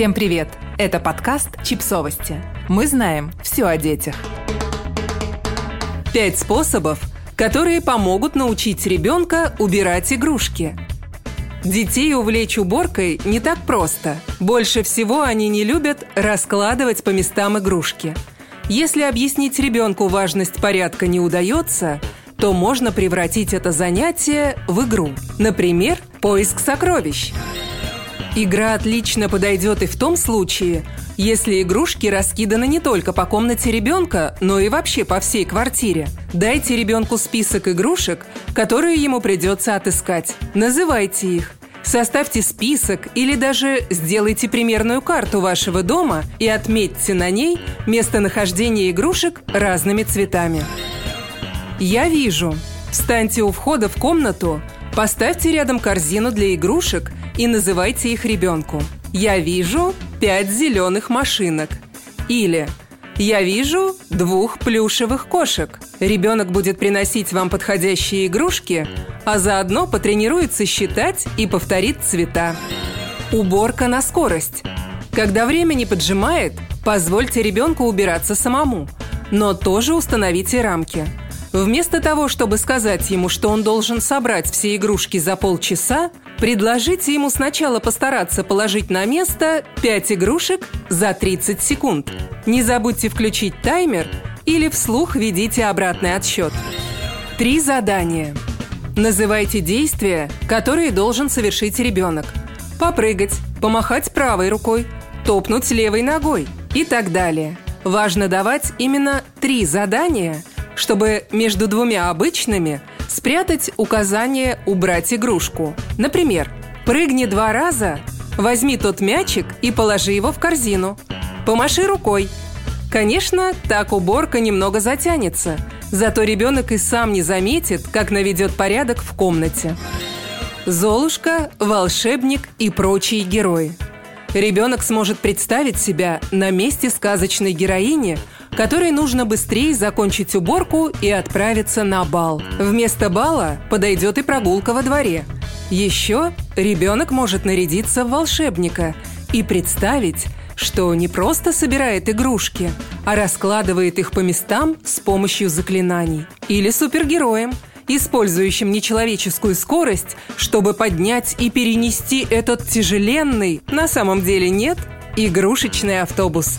Всем привет! Это подкаст «Чипсовости». Мы знаем все о детях. Пять способов, которые помогут научить ребенка убирать игрушки. Детей увлечь уборкой не так просто. Больше всего они не любят раскладывать по местам игрушки. Если объяснить ребенку важность порядка не удается, то можно превратить это занятие в игру. Например, поиск сокровищ – Игра отлично подойдет и в том случае, если игрушки раскиданы не только по комнате ребенка, но и вообще по всей квартире. Дайте ребенку список игрушек, которые ему придется отыскать. Называйте их. Составьте список или даже сделайте примерную карту вашего дома и отметьте на ней местонахождение игрушек разными цветами. Я вижу. Встаньте у входа в комнату, поставьте рядом корзину для игрушек и называйте их ребенку. «Я вижу пять зеленых машинок». Или «Я вижу двух плюшевых кошек». Ребенок будет приносить вам подходящие игрушки, а заодно потренируется считать и повторит цвета. Уборка на скорость. Когда время не поджимает, позвольте ребенку убираться самому, но тоже установите рамки. Вместо того, чтобы сказать ему, что он должен собрать все игрушки за полчаса, Предложите ему сначала постараться положить на место 5 игрушек за 30 секунд. Не забудьте включить таймер или вслух ведите обратный отсчет. Три задания. Называйте действия, которые должен совершить ребенок. Попрыгать, помахать правой рукой, топнуть левой ногой и так далее. Важно давать именно три задания, чтобы между двумя обычными Спрятать указание «убрать игрушку». Например, прыгни два раза, возьми тот мячик и положи его в корзину. Помаши рукой. Конечно, так уборка немного затянется, зато ребенок и сам не заметит, как наведет порядок в комнате. Золушка, волшебник и прочие герои. Ребенок сможет представить себя на месте сказочной героини – которой нужно быстрее закончить уборку и отправиться на бал. Вместо бала подойдет и прогулка во дворе. Еще ребенок может нарядиться в волшебника и представить, что не просто собирает игрушки, а раскладывает их по местам с помощью заклинаний. Или супергероем, использующим нечеловеческую скорость, чтобы поднять и перенести этот тяжеленный, на самом деле нет, игрушечный автобус.